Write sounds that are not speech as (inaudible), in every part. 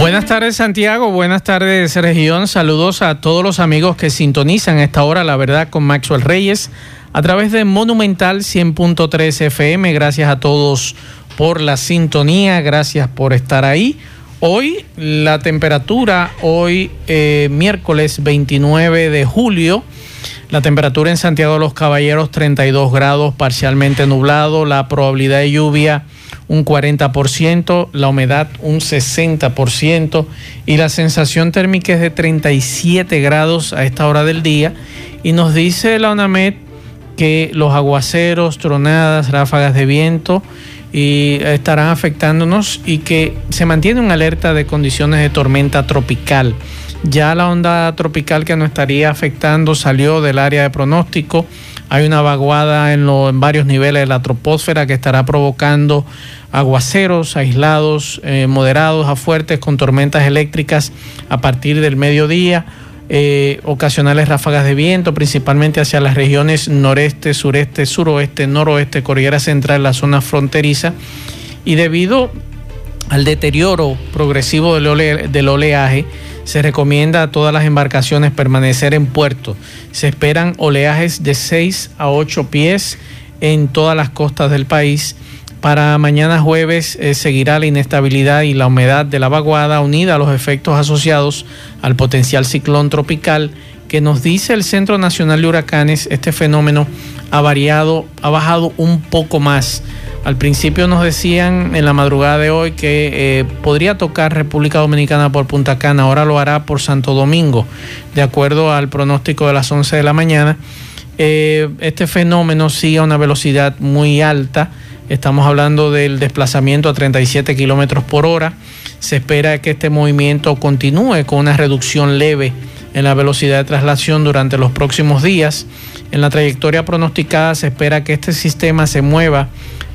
Buenas tardes Santiago, buenas tardes región, saludos a todos los amigos que sintonizan a esta hora La Verdad con Maxwell Reyes a través de Monumental 100.3 FM, gracias a todos por la sintonía, gracias por estar ahí. Hoy la temperatura, hoy eh, miércoles 29 de julio, la temperatura en Santiago de los Caballeros 32 grados, parcialmente nublado, la probabilidad de lluvia un 40%, la humedad un 60% y la sensación térmica es de 37 grados a esta hora del día. Y nos dice la UNAMED que los aguaceros, tronadas, ráfagas de viento y estarán afectándonos y que se mantiene una alerta de condiciones de tormenta tropical. Ya la onda tropical que nos estaría afectando salió del área de pronóstico. Hay una vaguada en, varios niveles de la troposfera que estará provocando aguaceros aislados, eh, moderados a fuertes con tormentas eléctricas a partir del mediodía. Eh, ocasionales ráfagas de viento, principalmente hacia las regiones noreste, sureste, suroeste, noroeste, cordillera central, la zona fronteriza. Y debido al deterioro progresivo del oleaje, se recomienda a todas las embarcaciones permanecer en puerto. Se esperan oleajes de 6 a 8 pies en todas las costas del país para mañana jueves eh, seguirá la inestabilidad y la humedad de la vaguada unida a los efectos asociados al potencial ciclón tropical que nos dice el Centro Nacional de Huracanes, este fenómeno ha variado, ha bajado un poco más. Al principio nos decían en la madrugada de hoy que eh, podría tocar República Dominicana por Punta Cana, ahora lo hará por Santo Domingo, de acuerdo al pronóstico de las 11 de la mañana. Eh, este fenómeno sigue a una velocidad muy alta Estamos hablando del desplazamiento a 37 kilómetros por hora. Se espera que este movimiento continúe con una reducción leve en la velocidad de traslación durante los próximos días. En la trayectoria pronosticada se espera que este sistema se mueva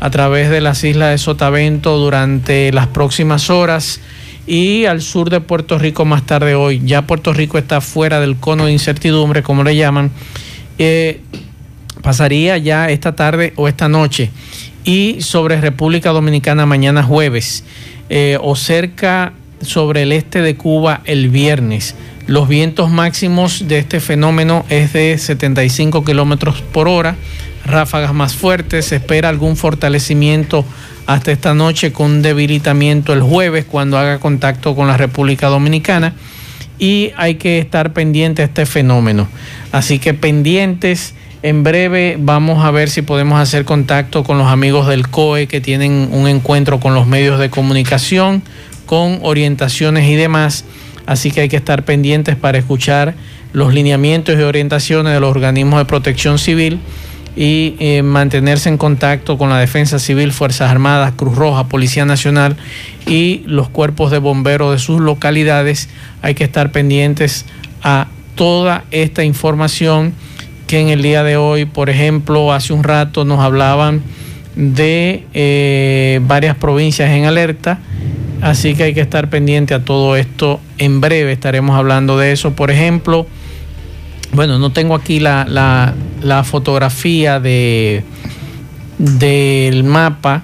a través de las islas de Sotavento durante las próximas horas y al sur de Puerto Rico más tarde hoy. Ya Puerto Rico está fuera del cono de incertidumbre, como le llaman. Eh, pasaría ya esta tarde o esta noche y sobre República Dominicana mañana jueves eh, o cerca sobre el este de Cuba el viernes. Los vientos máximos de este fenómeno es de 75 kilómetros por hora, ráfagas más fuertes. Se espera algún fortalecimiento hasta esta noche con debilitamiento el jueves cuando haga contacto con la República Dominicana. Y hay que estar pendiente a este fenómeno. Así que pendientes en breve vamos a ver si podemos hacer contacto con los amigos del COE que tienen un encuentro con los medios de comunicación, con orientaciones y demás. Así que hay que estar pendientes para escuchar los lineamientos y orientaciones de los organismos de protección civil y eh, mantenerse en contacto con la Defensa Civil, Fuerzas Armadas, Cruz Roja, Policía Nacional y los cuerpos de bomberos de sus localidades. Hay que estar pendientes a toda esta información que en el día de hoy, por ejemplo, hace un rato nos hablaban de eh, varias provincias en alerta, así que hay que estar pendiente a todo esto. En breve estaremos hablando de eso. Por ejemplo, bueno, no tengo aquí la, la, fotografía de, del mapa,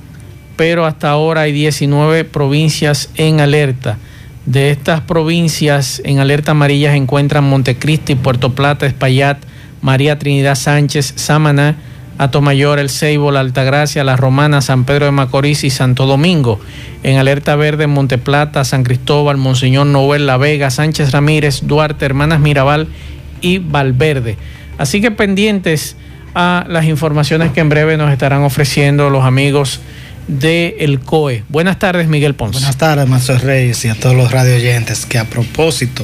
pero hasta ahora hay 19 provincias en alerta. De estas provincias en alerta amarilla se encuentran Montecristi, Puerto Plata, Espaillat, María Trinidad Sánchez, Samaná, Atomayor, El Ceibo, La Altagracia, La Romana, San Pedro de Macorís y Santo Domingo. En alerta verde, Monteplata, San Cristóbal, Monseñor Noel, La Vega, Sánchez Ramírez, Duarte, Hermanas Mirabal y Valverde. Así que pendientes a las informaciones que en breve nos estarán ofreciendo los amigos de el COE. Buenas tardes, Miguel Ponce. Buenas tardes, Mazo Reyes y a todos los radio oyentes que a propósito,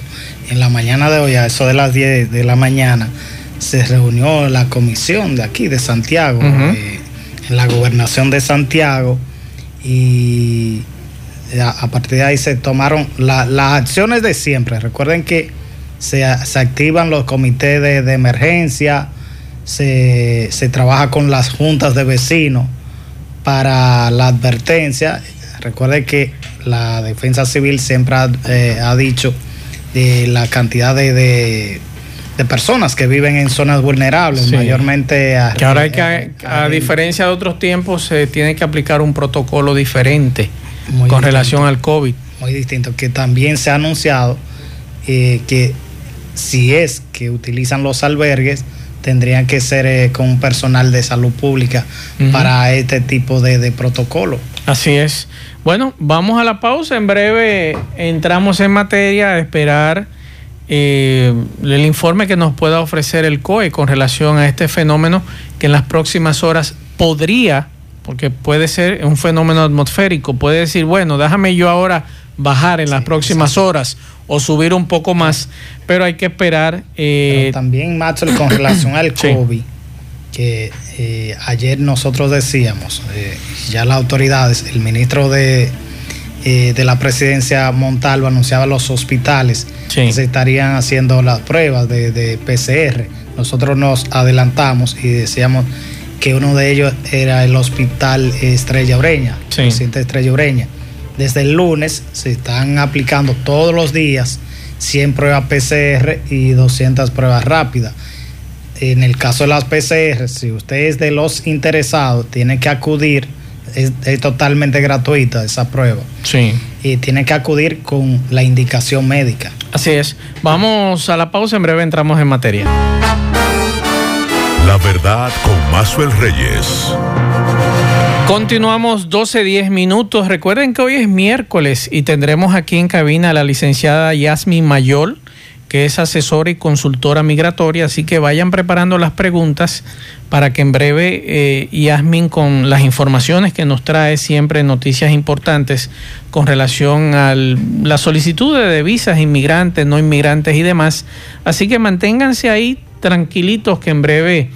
en la mañana de hoy, a eso de las 10 de la mañana, se reunió la comisión de aquí, de Santiago, eh, en la gobernación de Santiago, y a, partir de ahí se tomaron las acciones de siempre. Recuerden que se, activan los comités de, emergencia, se, trabaja con las juntas de vecinos para la advertencia. Recuerde que la defensa civil siempre ha, eh, dicho de la cantidad de, personas que viven en zonas vulnerables, mayormente a, que ahora hay que, a, diferencia de otros tiempos, se tiene que aplicar un protocolo diferente con relación al COVID. Muy distinto, que también se ha anunciado eh, que si es que utilizan los albergues, tendrían que ser eh, con personal de salud pública para este tipo de, protocolo. Así es. Bueno, vamos a la pausa. En breve entramos en materia a esperar eh, el informe que nos pueda ofrecer el COE con relación a este fenómeno que en las próximas horas podría, porque puede ser un fenómeno atmosférico, puede decir, bueno, déjame yo ahora bajar en las próximas horas o subir un poco más, pero hay que esperar. Eh, también, Macho, con (coughs) relación al COVID, que eh, ayer nosotros decíamos, eh, ya las autoridades, el ministro de, de la presidencia Montalvo anunciaba los hospitales que se estarían haciendo las pruebas de, PCR. Nosotros nos adelantamos y decíamos que uno de ellos era el hospital Estrella Ureña, el presidente Estrella Ureña desde el lunes se están aplicando todos los días 100 pruebas PCR y 200 pruebas rápidas. En el caso de las PCR, si usted es de los interesados, tiene que acudir, es, totalmente gratuita esa prueba. Sí. Y tiene que acudir con la indicación médica. Así es. Vamos a la pausa, en breve entramos en materia. La verdad con Mazuel Reyes. Continuamos 12-10 minutos. Recuerden que hoy es miércoles y tendremos aquí en cabina a la licenciada Yasmin Mayol, que es asesora y consultora migratoria, así que vayan preparando las preguntas para que en breve eh, Yasmin con las informaciones que nos trae siempre noticias importantes con relación a la solicitud de visas inmigrantes, no inmigrantes y demás. Así que manténganse ahí tranquilitos que en breve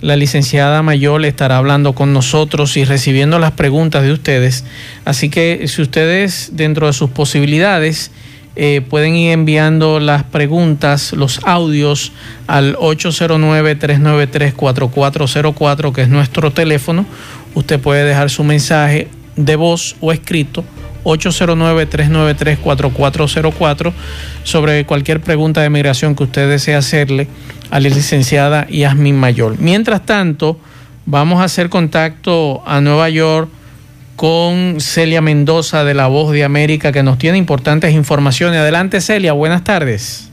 la licenciada Mayol estará hablando con nosotros y recibiendo las preguntas de ustedes. Así que si ustedes dentro de sus posibilidades eh, pueden ir enviando las preguntas, los audios al 809-393-4404, que es nuestro teléfono. Usted puede dejar su mensaje de voz o escrito 809-393-4404 sobre cualquier pregunta de migración que usted desee hacerle a la licenciada Yasmin Mayor. Mientras tanto, vamos a hacer contacto a Nueva York con Celia Mendoza de La Voz de América que nos tiene importantes informaciones. Adelante Celia, buenas tardes.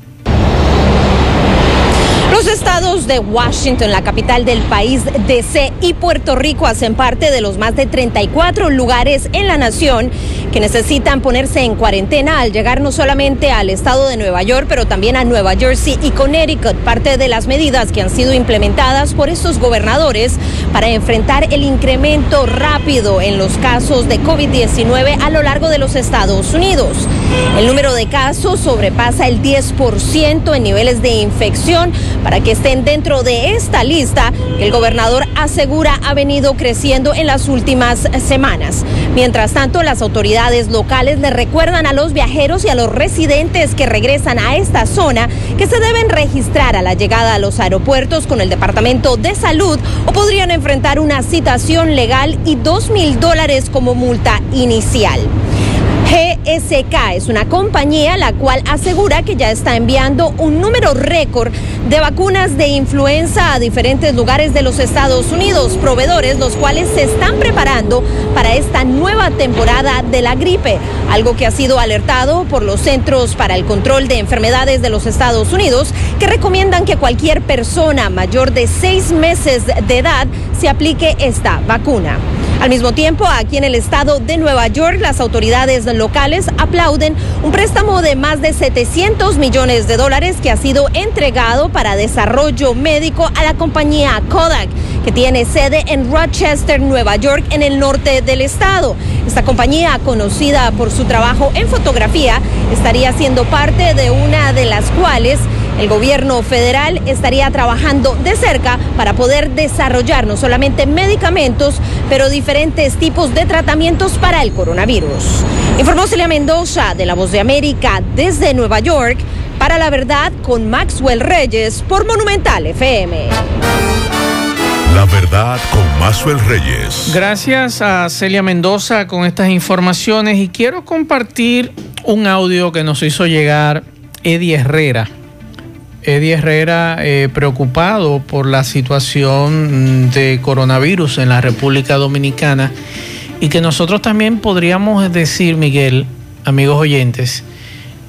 Los estados de Washington, la capital del país, DC y Puerto Rico hacen parte de los más de 34 lugares en la nación que necesitan ponerse en cuarentena al llegar no solamente al estado de Nueva York, pero también a Nueva Jersey y Connecticut, parte de las medidas que han sido implementadas por estos gobernadores para enfrentar el incremento rápido en los casos de COVID-19 a lo largo de los Estados Unidos. El número de casos sobrepasa el 10% en niveles de infección para que estén dentro de esta lista que el gobernador asegura ha venido creciendo en las últimas semanas. Mientras tanto, las autoridades locales le recuerdan a los viajeros y a los residentes que regresan a esta zona que se deben registrar a la llegada a los aeropuertos con el Departamento de Salud o podrían enfrentar una citación legal y dos mil dólares como multa inicial. GSK es una compañía la cual asegura que ya está enviando un número récord de vacunas de influenza a diferentes lugares de los Estados Unidos, proveedores los cuales se están preparando para esta nueva temporada de la gripe, algo que ha sido alertado por los Centros para el Control de Enfermedades de los Estados Unidos, que recomiendan que cualquier persona mayor de seis meses de edad se aplique esta vacuna. Al mismo tiempo, aquí en el estado de Nueva York, las autoridades locales aplauden un préstamo de más de 700 millones de dólares que ha sido entregado para desarrollo médico a la compañía Kodak que tiene sede en Rochester, Nueva York, en el norte del estado. Esta compañía, conocida por su trabajo en fotografía, estaría siendo parte de una de las cuales el gobierno federal estaría trabajando de cerca para poder desarrollar no solamente medicamentos, pero diferentes tipos de tratamientos para el coronavirus. Informó Celia Mendoza de La Voz de América desde Nueva York Para la verdad, con Maxwell Reyes por Monumental FM. La verdad con Maxwell Reyes. Gracias a Celia Mendoza con estas informaciones y quiero compartir un audio que nos hizo llegar Eddie Herrera. Eddie Herrera eh, preocupado por la situación de coronavirus en la República Dominicana y que nosotros también podríamos decir, Miguel, amigos oyentes,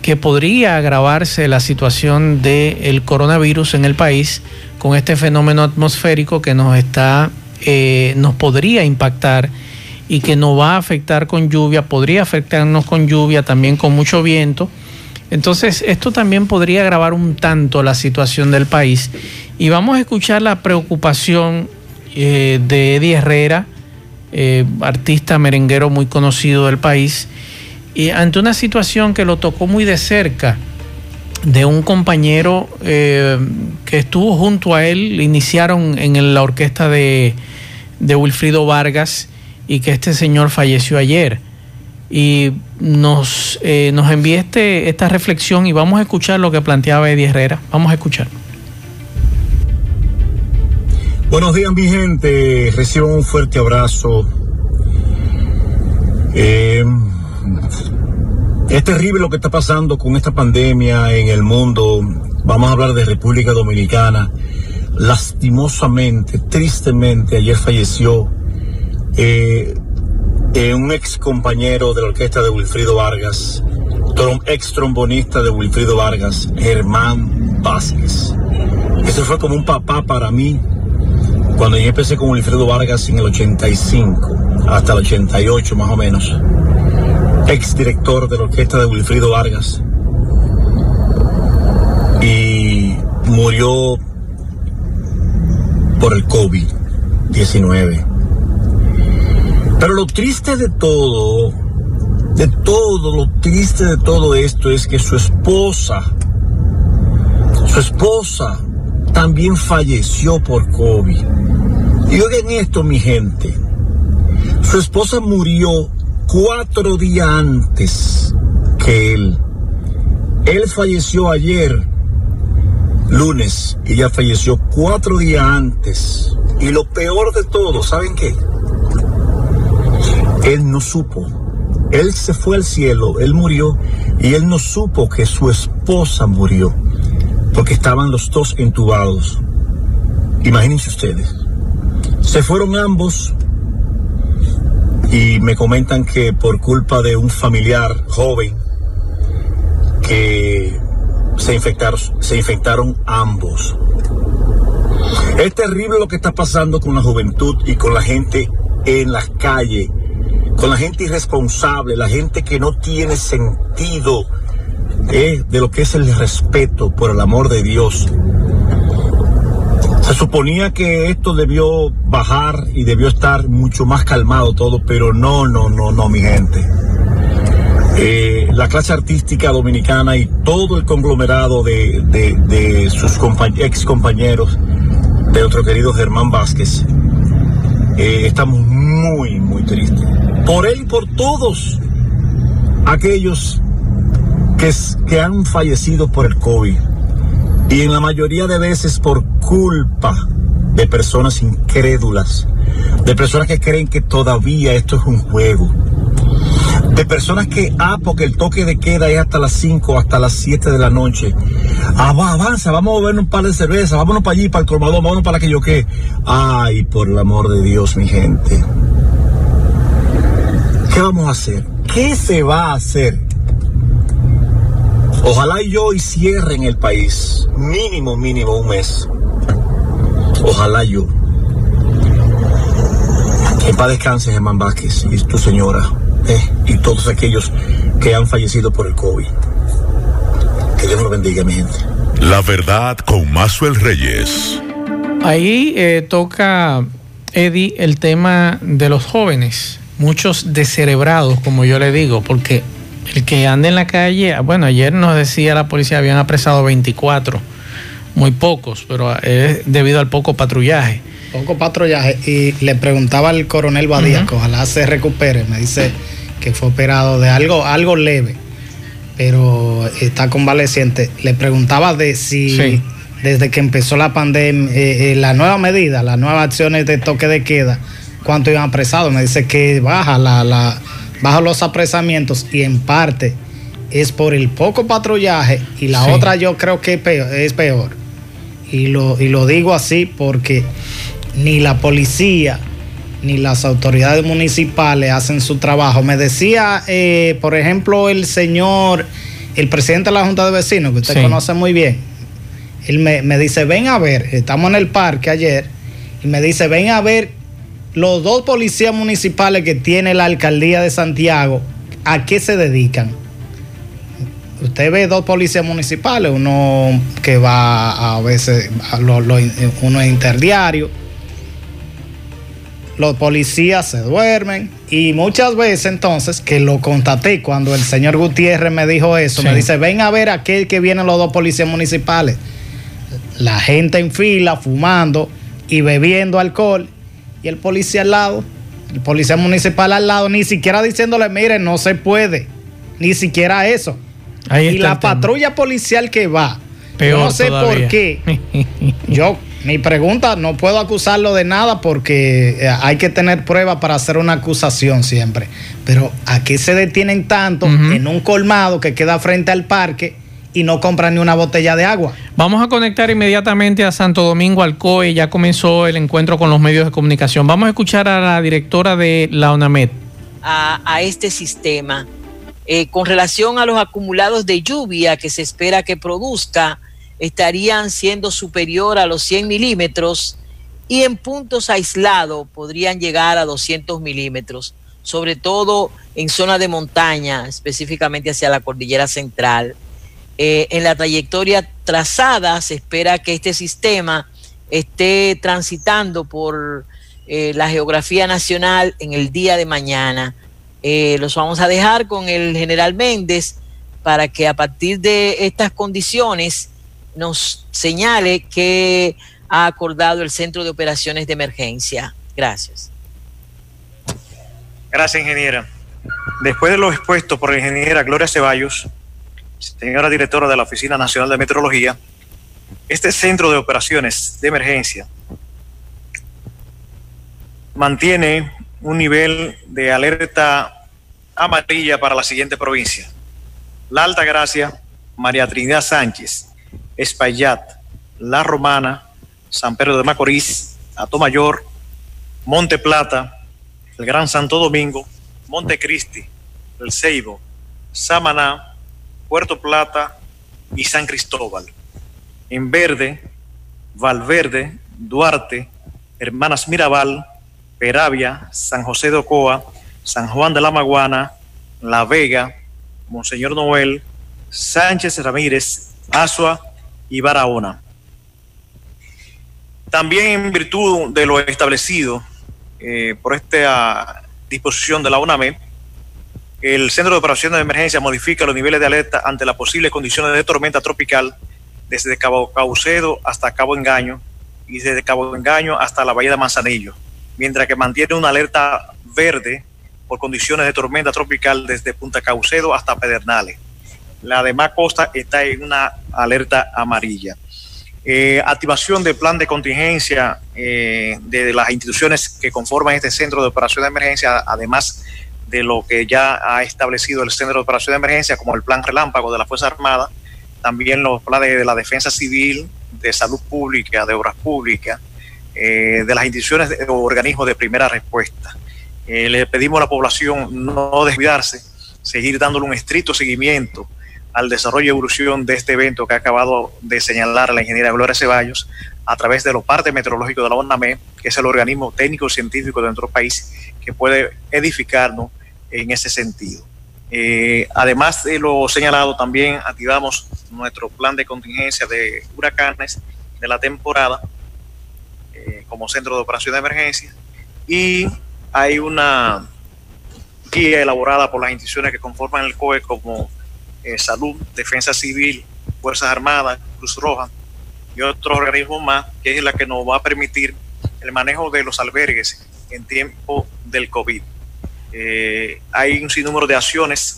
que podría agravarse la situación del coronavirus en el país con este fenómeno atmosférico que nos está, eh, nos podría impactar y que nos va a afectar con lluvia, podría afectarnos con lluvia, también con mucho viento. Entonces, esto también podría agravar un tanto la situación del país. Y vamos a escuchar la preocupación eh, de Eddie Herrera, eh, artista merenguero muy conocido del país, y ante una situación que lo tocó muy de cerca de un compañero eh, que estuvo junto a él, iniciaron en la orquesta de, de Wilfrido Vargas y que este señor falleció ayer. Y nos, eh, nos envía este, esta reflexión y vamos a escuchar lo que planteaba Eddie Herrera. Vamos a escuchar. Buenos días mi gente, reciban un fuerte abrazo. Eh, es terrible lo que está pasando con esta pandemia en el mundo. Vamos a hablar de República Dominicana. Lastimosamente, tristemente, ayer falleció eh, eh, un ex compañero de la orquesta de Wilfrido Vargas, ex trombonista de Wilfrido Vargas, Germán Vázquez. Ese fue como un papá para mí cuando yo empecé con Wilfrido Vargas en el 85, hasta el 88 más o menos ex director de la orquesta de Wilfrido Vargas, y murió por el COVID-19. Pero lo triste de todo, de todo, lo triste de todo esto es que su esposa, su esposa también falleció por COVID. Y oigan esto, mi gente. Su esposa murió cuatro días antes que él. Él falleció ayer, lunes, y ella falleció cuatro días antes. Y lo peor de todo, ¿saben qué? Él no supo. Él se fue al cielo, él murió y él no supo que su esposa murió, porque estaban los dos entubados. Imagínense ustedes. Se fueron ambos y me comentan que por culpa de un familiar joven que se infectaron, se infectaron ambos. Es terrible lo que está pasando con la juventud y con la gente en las calles, con la gente irresponsable, la gente que no tiene sentido eh, de lo que es el respeto por el amor de Dios. Se suponía que esto debió bajar y debió estar mucho más calmado todo, pero no, no, no, no, mi gente. Eh, la clase artística dominicana y todo el conglomerado de, sus ex compañeros de nuestro querido Germán Vázquez, eh, estamos muy, muy tristes. Por él y por todos aquellos que, que han fallecido por el COVID y en la mayoría de veces por culpa de personas incrédulas, de personas que creen que todavía esto es un juego, de personas que, ah, porque el toque de queda es hasta las 5, hasta las 7 de la noche. Ah, avanza, vamos a beber un par de cerveza, vámonos para allí, para el colmador, vámonos para que yo que. Ay, por el amor de Dios, mi gente. ¿Qué vamos a hacer? ¿Qué se va a hacer? Ojalá yo y cierre en el país, mínimo, mínimo un mes. Ojalá yo. En paz descanse Germán Vázquez y tu señora eh, y todos aquellos que han fallecido por el COVID. Que Dios los bendiga, mi gente. La verdad con Mazuel Reyes. Ahí eh, toca, Eddie, el tema de los jóvenes, muchos descerebrados, como yo le digo, porque el que anda en la calle, bueno, ayer nos decía la policía habían apresado 24, muy pocos, pero es debido al poco patrullaje. Poco patrullaje. Y le preguntaba al coronel Badía, que ojalá se recupere, me dice que fue operado de algo, algo leve. pero está convaleciente. Le preguntaba de si desde que empezó la pandemia, eh, eh, la nueva medida, las nuevas acciones de toque de queda, cuánto iban apresados. Me dice que baja, la, la, baja los apresamientos y en parte es por el poco patrullaje y la otra yo creo que es peor. Y lo, y lo digo así porque ni la policía ni las autoridades municipales hacen su trabajo. Me decía, eh, por ejemplo, el señor, el presidente de la Junta de Vecinos, que usted conoce muy bien, él me, me, dice, ven a ver, estamos en el parque ayer, y me dice, ven a ver los dos policías municipales que tiene la alcaldía de Santiago, ¿a qué se dedican? Usted ve dos policías municipales, uno que va a veces, uno es interdiario, los policías se duermen y muchas veces entonces, que lo contaté cuando el señor Gutiérrez me dijo eso, me dice, ven a ver aquel que vienen los dos policías municipales. La gente en fila, fumando y bebiendo alcohol y el policía al lado, el policía municipal al lado, ni siquiera diciéndole, mire, no se puede, ni siquiera eso. y la patrulla policial que va, no sé por qué, (laughs) yo mi pregunta, no puedo acusarlo de nada porque eh, hay que tener pruebas para hacer una acusación siempre. Pero ¿a qué se detienen tanto en un colmado que queda frente al parque y no compran ni una botella de agua? Vamos a conectar inmediatamente a Santo Domingo al COE. Ya comenzó el encuentro con los medios de comunicación. Vamos a escuchar a la directora de la ONAMED. A, este sistema. Eh, con relación a los acumulados de lluvia que se espera que produzca, estarían siendo superior a los 100 milímetros y en puntos aislados podrían llegar a 200 milímetros, sobre todo en zona de montaña, específicamente hacia la cordillera central. Eh, en la trayectoria trazada se espera que este sistema esté transitando por eh, la geografía nacional en el día de mañana. Eh, los vamos a dejar con el general Méndez para que a partir de estas condiciones nos señale que ha acordado el Centro de Operaciones de Emergencia. Gracias. Gracias, ingeniera. Después de lo expuesto por la ingeniera Gloria Ceballos, señora directora de la Oficina Nacional de Meteorología, este Centro de Operaciones de Emergencia mantiene un nivel de alerta amarilla para la siguiente provincia. La Alta Gracia, María Trinidad Sánchez, Espaillat, La Romana, San Pedro de Macorís, Atomayor, Monte Plata, el Gran Santo Domingo, Monte Cristi, El Ceibo, Samaná, Puerto Plata y San Cristóbal. En verde, Valverde, Duarte, Hermanas Mirabal, Peravia, San José de Ocoa, San Juan de la Maguana, La Vega, Monseñor Noel, Sánchez Ramírez, Asua y Barahona. También en virtud de lo establecido eh, por esta disposición de la UNAME, el Centro de Operaciones de Emergencia modifica los niveles de alerta ante las posibles condiciones de tormenta tropical desde Cabo Caucedo hasta Cabo Engaño y desde Cabo Engaño hasta la Bahía de Manzanillo, mientras que mantiene una alerta verde por condiciones de tormenta tropical desde Punta Caucedo hasta Pedernales. La demás costa está en una alerta amarilla. Eh, activación del plan de contingencia eh, de, las instituciones que conforman este centro de operación de emergencia, además de lo que ya ha establecido el centro de operación de emergencia, como el plan relámpago de la Fuerza Armada, también los planes de la defensa civil, de salud pública, de obras públicas, eh, de las instituciones o organismos de primera respuesta. le pedimos a la población no descuidarse, seguir dándole un estricto seguimiento al desarrollo y evolución de este evento que ha acabado de señalar la ingeniera Gloria Ceballos a través de los partes meteorológicos de la ONAME, que es el organismo técnico científico de nuestro país que puede edificarnos en ese sentido. Eh, además de lo señalado, también activamos nuestro plan de contingencia de huracanes de la temporada eh, como centro de operación de emergencia y hay una guía elaborada por las instituciones que conforman el COE como eh, salud, Defensa Civil, Fuerzas Armadas, Cruz Roja y otros organismos más, que es la que nos va a permitir el manejo de los albergues en tiempo del COVID. Eh, hay un sinnúmero de acciones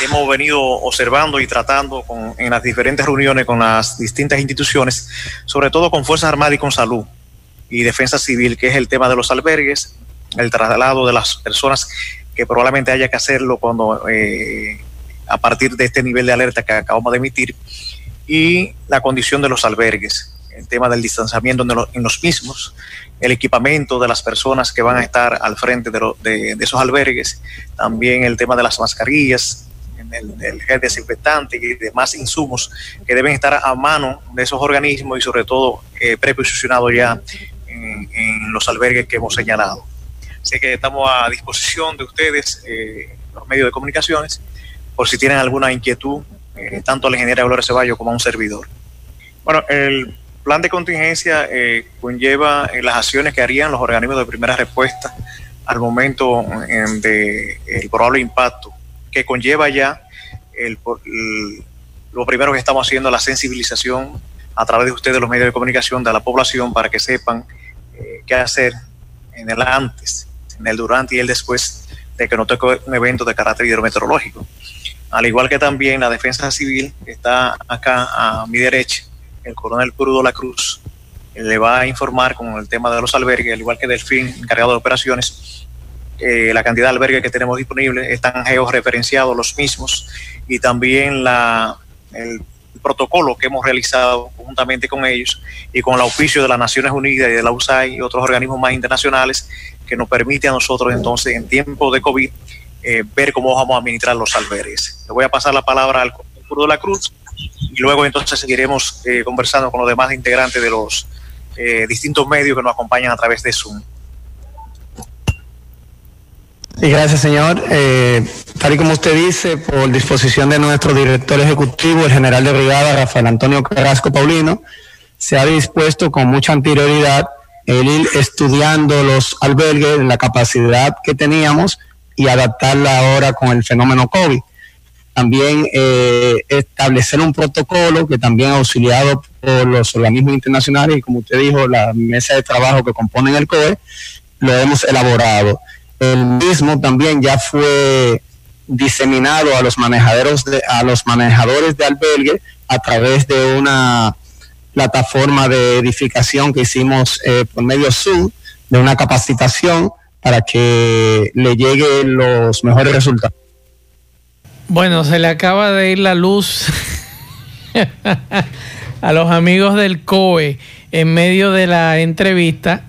hemos venido observando y tratando en las diferentes reuniones con las distintas instituciones, sobre todo con Fuerzas Armadas y con Salud y Defensa Civil, que es el tema de los albergues, el traslado de las personas que probablemente haya que hacerlo cuando eh, a partir de este nivel de alerta que acabamos de emitir y la condición de los albergues, el tema del distanciamiento en los mismos, el equipamiento de las personas que van a estar al frente de, esos albergues, también el tema de las mascarillas, el, gel desinfectante y demás insumos que deben estar a mano de esos organismos y sobre todo eh, preposicionados ya en, los albergues que hemos señalado. Así que estamos a disposición de ustedes, eh, los medios de comunicaciones, por si tienen alguna inquietud, eh, tanto la ingeniera Gloria Ceballos como a un servidor. Bueno, el plan de contingencia eh, conlleva las acciones que harían los organismos de primera respuesta al momento de el probable impacto que conlleva ya el, lo primero que estamos haciendo la sensibilización a través de ustedes los medios de comunicación de la población para que sepan eh, qué hacer en el antes, en el durante y el después de que no toque un evento de carácter hidrometeorológico. Al igual que también la defensa civil que está acá a mi derecha, el coronel Crudo La Cruz, le va a informar con el tema de los albergues, al igual que Delfín, encargado de operaciones, eh, la cantidad de albergues que tenemos disponibles, están georreferenciados los mismos y también el protocolo que hemos realizado conjuntamente con ellos y con el auspicio de las Naciones Unidas y de la USAID y otros organismos más internacionales que nos permite a nosotros entonces en tiempo de COVID eh, ver cómo vamos a administrar los albergues. Le voy a pasar la palabra al Curo de la Cruz y luego entonces seguiremos eh, conversando con los demás integrantes de los eh, distintos medios que nos acompañan a través de Zoom. Sí, gracias, señor. Eh, tal y como usted dice, por disposición de nuestro director ejecutivo, el general de brigada Rafael Antonio Carrasco Paulino, se ha dispuesto con mucha anterioridad el ir estudiando los albergues, la capacidad que teníamos y adaptarla ahora con el fenómeno COVID. También eh, establecer un protocolo que también auxiliado por los organismos internacionales y como usted dijo, la mesa de trabajo que componen el COE, lo hemos elaborado el mismo también ya fue diseminado a los manejadores de, a los manejadores de albergue a través de una plataforma de edificación que hicimos eh, por medio Zoom, de una capacitación para que le lleguen los mejores resultados. Bueno, se le acaba de ir la luz (laughs) a los amigos del COE en medio de la entrevista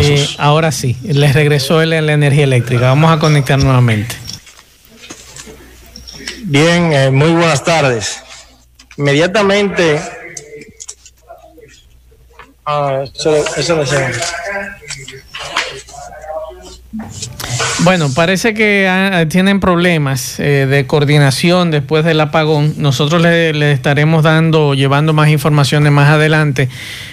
eh, ahora sí, les regresó la, energía eléctrica. Vamos a conectar nuevamente. Bien, eh, muy buenas tardes. Inmediatamente. Ah, eso, eso bueno, parece que ah, tienen problemas eh, de coordinación después del apagón. Nosotros le, estaremos dando, llevando más informaciones más adelante.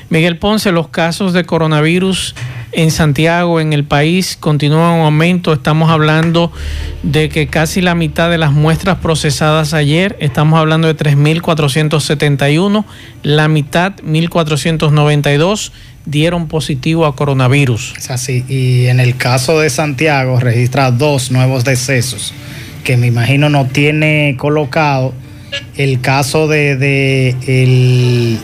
Miguel Ponce, los casos de coronavirus en Santiago, en el país, continúan en aumento. Estamos hablando de que casi la mitad de las muestras procesadas ayer, estamos hablando de 3.471, la mitad, 1.492 dieron positivo a coronavirus. Es así. Y en el caso de Santiago registra dos nuevos decesos, que me imagino no tiene colocado el caso de, el,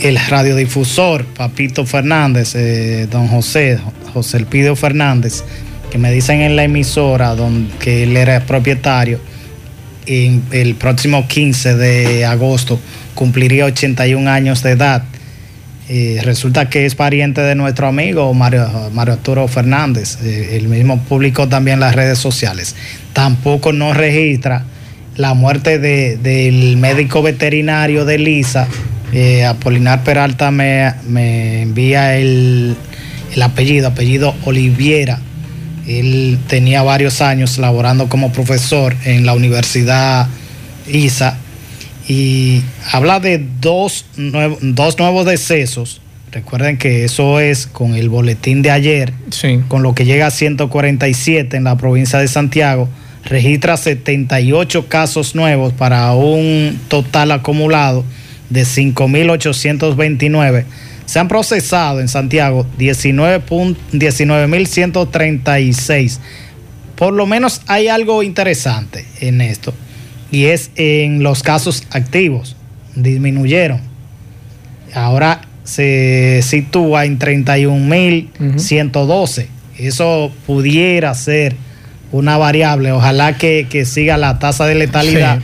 el, radiodifusor Papito Fernández, eh, don José, José Elpidio Fernández, que me dicen en la emisora donde, que él era propietario, en el próximo 15 de agosto cumpliría 81 años de edad resulta que es pariente de nuestro amigo Mario, Mario Arturo Fernández. Eh, el mismo publicó también las redes sociales. Tampoco no registra la muerte del médico veterinario de Lisa. Eh, Apolinar Peralta me, envía el, el apellido, apellido Oliviera. Él tenía varios años laborando como profesor en la Universidad ISA y habla de dos, dos nuevos decesos. Recuerden que eso es con el boletín de ayer, con lo que llega a 147 en la provincia de Santiago. Registra 78 casos nuevos para un total acumulado de 5.829. Se han procesado en Santiago 19.136. Por lo menos hay algo interesante en esto y es en los casos activos, disminuyeron. Ahora se sitúa en 31.112. Eso pudiera ser una variable. Ojalá que, siga la tasa de letalidad.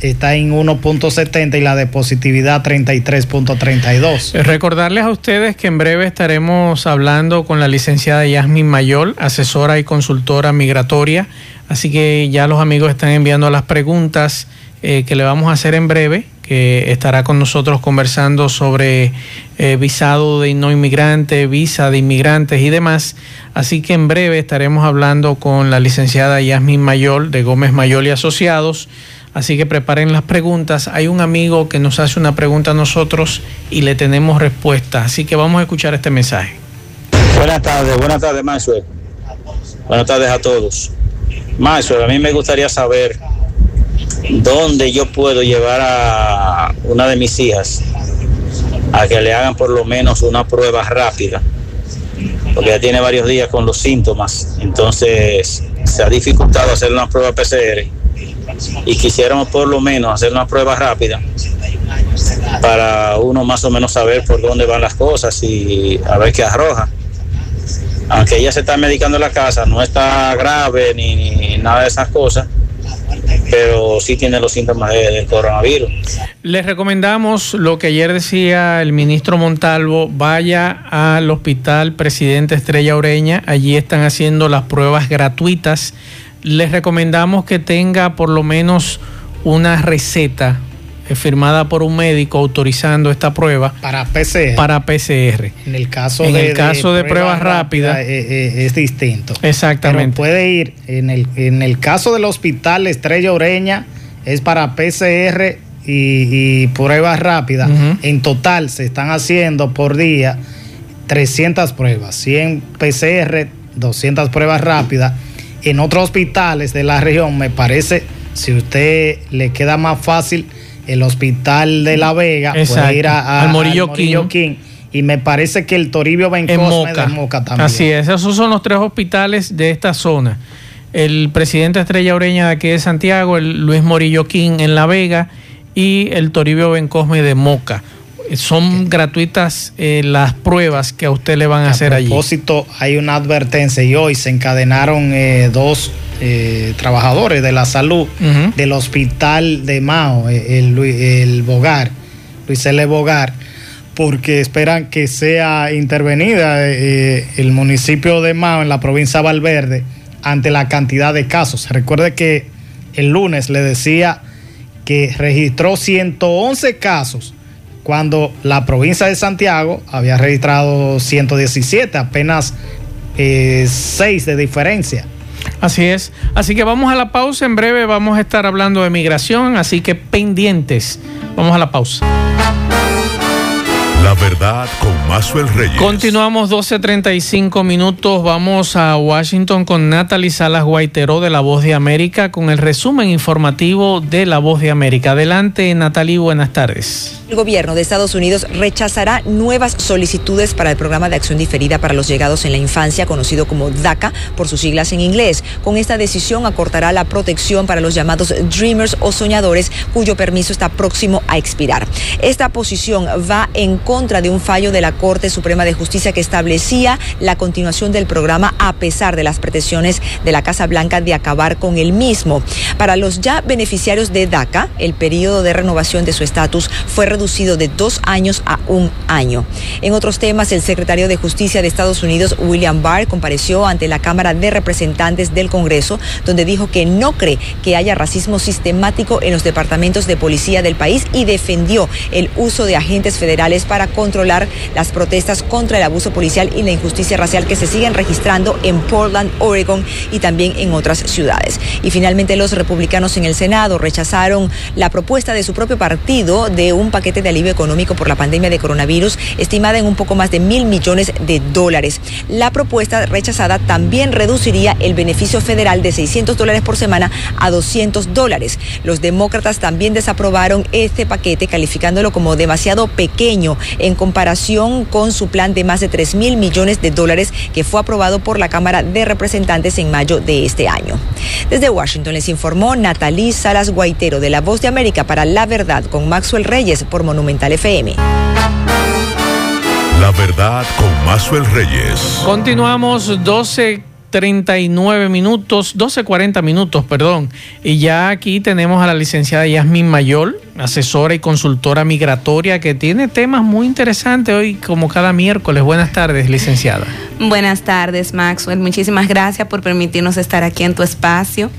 Está en 1.70 y la de positividad 33.32. Recordarles a ustedes que en breve estaremos hablando con la licenciada Yasmin Mayol, asesora y consultora migratoria. Así que ya los amigos están enviando las preguntas eh, que le vamos a hacer en breve que estará con nosotros conversando sobre eh, visado de no inmigrante, visa de inmigrantes y demás. Así que en breve estaremos hablando con la licenciada Yasmin Mayol de Gómez Mayol y Asociados. Así que preparen las preguntas. Hay un amigo que nos hace una pregunta a nosotros y le tenemos respuesta. Así que vamos a escuchar este mensaje. Buenas tardes, buenas tardes, Maxwell. Buenas tardes a todos. Maxwell, a mí me gustaría saber dónde yo puedo llevar a una de mis hijas a que le hagan por lo menos una prueba rápida, porque ya tiene varios días con los síntomas, entonces se ha dificultado hacer una prueba PCR y quisiéramos por lo menos hacer una prueba rápida para uno más o menos saber por dónde van las cosas y a ver qué arroja. Aunque ella se está medicando en la casa, no está grave ni nada de esas cosas, pero sí tiene los síntomas del coronavirus. Les recomendamos lo que ayer decía el ministro Montalvo, vaya al hospital Presidente Estrella Oreña, allí están haciendo las pruebas gratuitas. Les recomendamos que tenga por lo menos una receta firmada por un médico autorizando esta prueba para PCR. Para PCR. En el caso en de, el caso de, pruebas rápidas eh, eh, es, distinto. Exactamente. puede ir en el, en el caso del hospital Estrella Oreña es para PCR y, pruebas rápidas. En total se están haciendo por día 300 pruebas, 100 PCR, 200 pruebas rápidas. En otros hospitales de la región me parece, si usted le queda más fácil, el hospital de La Vega, puede ir a, al Morillo, King. Y me parece que el Toribio Bencosme de Moca también. Así es, esos son los tres hospitales de esta zona. El presidente Estrella Oreña de aquí de Santiago, el Luis Morillo King en La Vega y el Toribio Bencosme de Moca. Son gratuitas eh, las pruebas que a usted le van a, hacer allí. A propósito, hay una advertencia y hoy se encadenaron eh, dos eh, trabajadores de la salud del hospital de Mao, el, el Bogar, Luis L. Bogar, porque esperan que sea intervenida el municipio de Mao en la provincia de Valverde ante la cantidad de casos. Recuerde que el lunes le decía que registró 111 casos cuando la provincia de Santiago había registrado 117, apenas 6 de diferencia. Así es. Así que vamos a la pausa. En breve vamos a estar hablando de migración, así que pendientes. Vamos a la pausa. La verdad con Mazuel Reyes. Continuamos 12.35 minutos. Vamos a Washington con Natalie Salas Guaiteró de La Voz de América con el resumen informativo de La Voz de América. Adelante, Natalie, buenas tardes. El gobierno de Estados Unidos rechazará nuevas solicitudes para el programa de acción diferida para los llegados en la infancia, conocido como DACA por sus siglas en inglés. Con esta decisión acortará la protección para los llamados Dreamers o soñadores cuyo permiso está próximo a expirar. Esta posición va en contra de un fallo de la Corte Suprema de Justicia que establecía la continuación del programa a pesar de las pretensiones de la Casa Blanca de acabar con el mismo. Para los ya beneficiarios de DACA, el periodo de renovación de su estatus fue reducido de dos años a un año. En otros temas, el secretario de Justicia de Estados Unidos, William Barr, compareció ante la Cámara de Representantes del Congreso, donde dijo que no cree que haya racismo sistemático en los departamentos de policía del país y defendió el uso de agentes federales para controlar las protestas contra el abuso policial y la injusticia racial que se siguen registrando en Portland, Oregon y también en otras ciudades. Y finalmente los republicanos en el Senado rechazaron la propuesta de su propio partido de un paquete paquete de alivio económico por la pandemia de coronavirus, estimada en un poco más de mil millones de dólares. La propuesta rechazada también reduciría el beneficio federal de 600 dólares por semana a 200 dólares. Los demócratas también desaprobaron este paquete, calificándolo como demasiado pequeño en comparación con su plan de más de 3 mil millones de dólares que fue aprobado por la Cámara de Representantes en mayo de este año. Desde Washington les informó Natalí Salas Guaitero de La Voz de América para La Verdad con Maxwell Reyes por Monumental FM. La verdad con Maxwell Reyes. Continuamos 12 39 minutos, 12.40 minutos, perdón. Y ya aquí tenemos a la licenciada Yasmin Mayor, asesora y consultora migratoria, que tiene temas muy interesantes hoy, como cada miércoles. Buenas tardes, licenciada. Buenas tardes, Maxwell. Muchísimas gracias por permitirnos estar aquí en tu espacio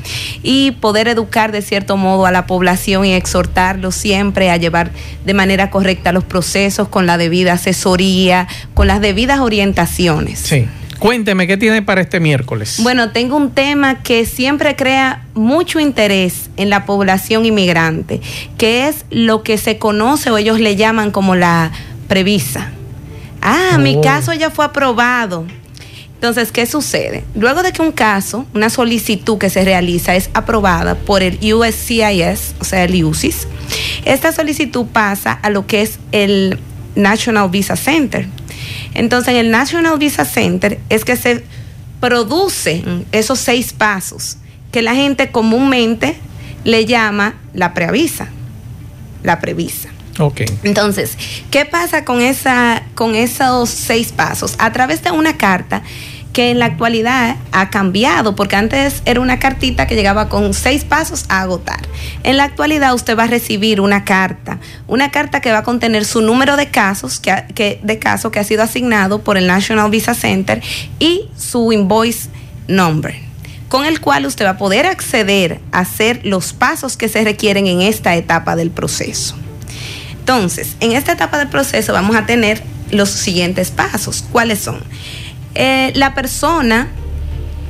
y poder educar de cierto modo a la población y exhortarlo siempre a llevar de manera correcta los procesos con la debida asesoría, con las debidas orientaciones. Sí. Cuénteme, ¿qué tiene para este miércoles? Bueno, tengo un tema que siempre crea mucho interés en la población inmigrante, que es lo que se conoce o ellos le llaman como la previsa. Ah, mi oh. caso ya fue aprobado. Entonces, ¿qué sucede? Luego de que un caso, una solicitud que se realiza es aprobada por el USCIS, o sea, el UCIS, esta solicitud pasa a lo que es el National Visa Center entonces, en el National Visa Center es que se producen esos seis pasos que la gente comúnmente le llama la preavisa, la previsa. Ok. Entonces, ¿qué pasa con, esa, con esos seis pasos? A través de una carta, que en la actualidad ha cambiado, porque antes era una cartita que llegaba con seis pasos a agotar. En la actualidad usted va a recibir una carta, una carta que va a contener su número de casos que, de caso que ha sido asignado por el National Visa Center y su invoice number con el cual usted va a poder acceder a hacer los pasos que se requieren en esta etapa del proceso. Entonces, en esta etapa del proceso vamos a tener los siguientes pasos. ¿Cuáles son? Eh, la persona,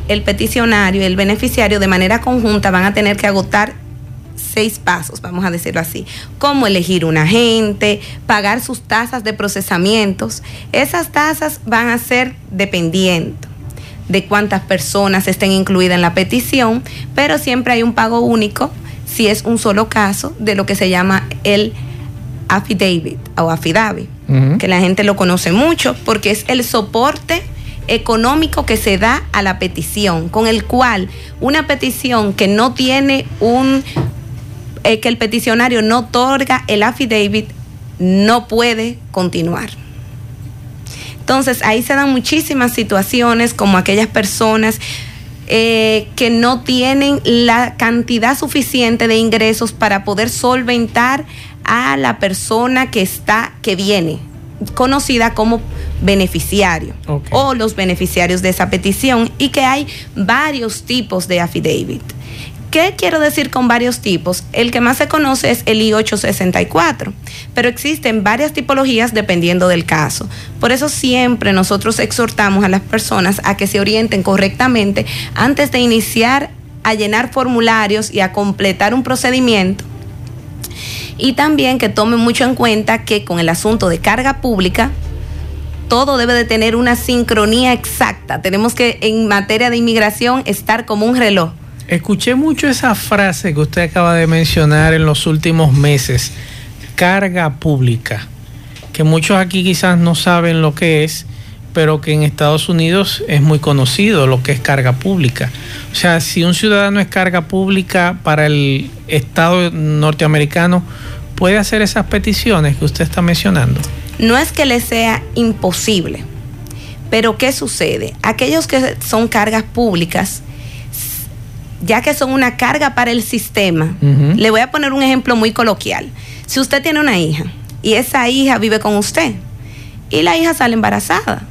el peticionario y el beneficiario de manera conjunta van a tener que agotar seis pasos, vamos a decirlo así, como elegir un agente, pagar sus tasas de procesamientos. Esas tasas van a ser dependiendo de cuántas personas estén incluidas en la petición, pero siempre hay un pago único si es un solo caso de lo que se llama el affidavit o affidavit, que la gente lo conoce mucho porque es el soporte económico que se da a la petición, con el cual una petición que no tiene un, eh, que el peticionario no otorga el affidavit, no puede continuar. Entonces ahí se dan muchísimas situaciones como aquellas personas eh, que no tienen la cantidad suficiente de ingresos para poder solventar a la persona que está, que viene, conocida como beneficiario o los beneficiarios de esa petición y que hay varios tipos de affidavit. ¿Qué quiero decir con varios tipos? El que más se conoce es el I-864, pero existen varias tipologías dependiendo del caso. Por eso siempre nosotros exhortamos a las personas a que se orienten correctamente antes de iniciar a llenar formularios y a completar un procedimiento y también que tomen mucho en cuenta que con el asunto de carga pública, todo debe de tener una sincronía exacta. Tenemos que en materia de inmigración estar como un reloj. Escuché mucho esa frase que usted acaba de mencionar en los últimos meses, carga pública, que muchos aquí quizás no saben lo que es, pero que en Estados Unidos es muy conocido lo que es carga pública. O sea, si un ciudadano es carga pública para el Estado norteamericano, ¿puede hacer esas peticiones que usted está mencionando? No es que le sea imposible, pero ¿qué sucede? Aquellos que son cargas públicas, ya que son una carga para el sistema, le voy a poner un ejemplo muy coloquial. Si usted tiene una hija y esa hija vive con usted y la hija sale embarazada,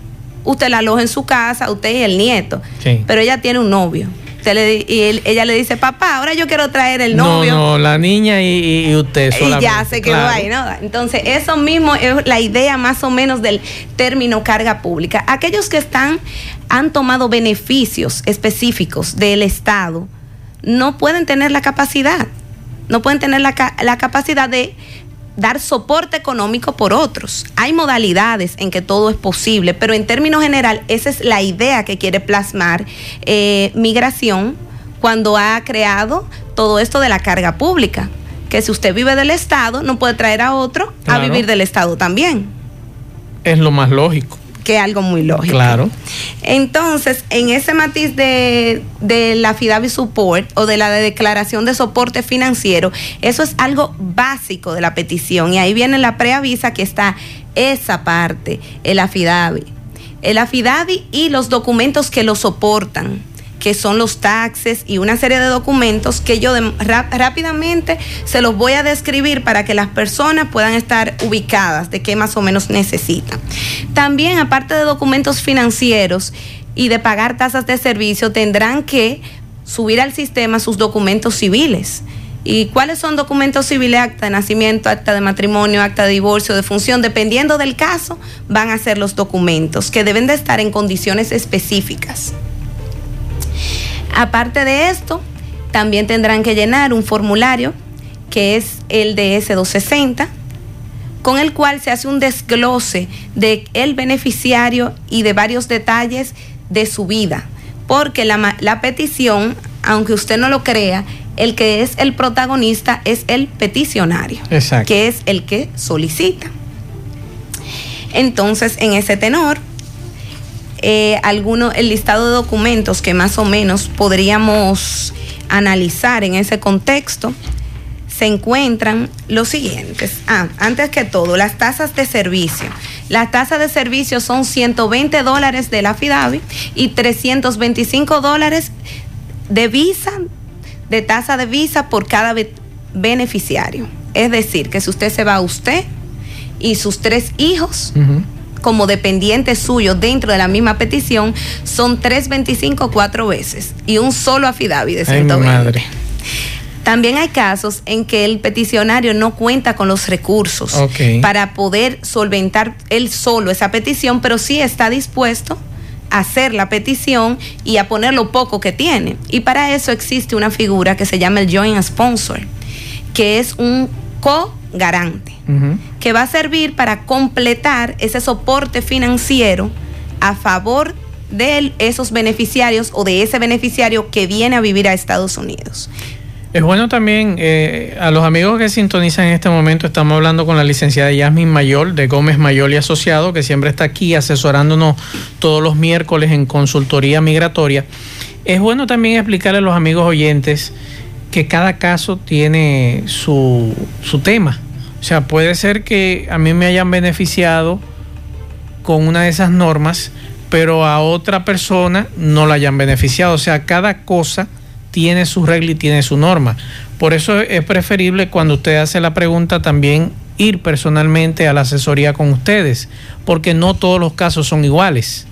usted la aloja en su casa, usted y el nieto, pero ella tiene un novio. y ella le dice, papá, ahora yo quiero traer el novio. No, no, la niña y, usted solamente. Y ya se quedó ahí, ¿no? Entonces, eso mismo es la idea más o menos del término carga pública. Aquellos que están, han tomado beneficios específicos del Estado, no pueden tener la capacidad, no pueden tener la, la capacidad de dar soporte económico por otros. Hay modalidades en que todo es posible, pero en términos general esa es la idea que quiere plasmar eh, migración cuando ha creado todo esto de la carga pública, que si usted vive del Estado no puede traer a otro a vivir del Estado también. Es lo más lógico que es algo muy lógico. Claro. Entonces, en ese matiz de, de la FIDAVI Support o de la declaración de soporte financiero, eso es algo básico de la petición. Y ahí viene la preavisa que está esa parte, el AFIDAVI. El AFIDAVI y los documentos que lo soportan que son los taxes y una serie de documentos que yo rápidamente se los voy a describir para que las personas puedan estar ubicadas de qué más o menos necesitan. También, aparte de documentos financieros y de pagar tasas de servicio, tendrán que subir al sistema sus documentos civiles. ¿Y cuáles son documentos civiles? Acta de nacimiento, acta de matrimonio, acta de divorcio, de función, dependiendo del caso, van a ser los documentos que deben de estar en condiciones específicas. Aparte de esto, también tendrán que llenar un formulario que es el DS260, con el cual se hace un desglose de el beneficiario y de varios detalles de su vida. Porque la, la petición, aunque usted no lo crea, el que es el protagonista es el peticionario, que es el que solicita. Entonces, en ese tenor, eh, alguno, el listado de documentos que más o menos podríamos analizar en ese contexto, se encuentran los siguientes. Ah, antes que todo, las tasas de servicio. Las tasas de servicio son 120 dólares de la FIDAVI y 325 dólares de visa, de tasa de visa por cada beneficiario. Es decir, que si usted se va a usted y sus tres hijos, como dependiente suyo dentro de la misma petición son 325 cuatro veces y un solo affidavit de 120. madre. También hay casos en que el peticionario no cuenta con los recursos para poder solventar él solo esa petición, pero sí está dispuesto a hacer la petición y a poner lo poco que tiene. Y para eso existe una figura que se llama el joint sponsor, que es un co-garante que va a servir para completar ese soporte financiero a favor de esos beneficiarios o de ese beneficiario que viene a vivir a Estados Unidos. Es bueno también eh, a los amigos que sintonizan en este momento, estamos hablando con la licenciada Yasmin Mayor de Gómez Mayor y Asociado, que siempre está aquí asesorándonos todos los miércoles en consultoría migratoria. Es bueno también explicarle a los amigos oyentes que cada caso tiene su, su tema. O sea, puede ser que a mí me hayan beneficiado con una de esas normas, pero a otra persona no la hayan beneficiado. O sea, cada cosa tiene su regla y tiene su norma. Por eso es preferible cuando usted hace la pregunta también ir personalmente a la asesoría con ustedes, porque no todos los casos son iguales.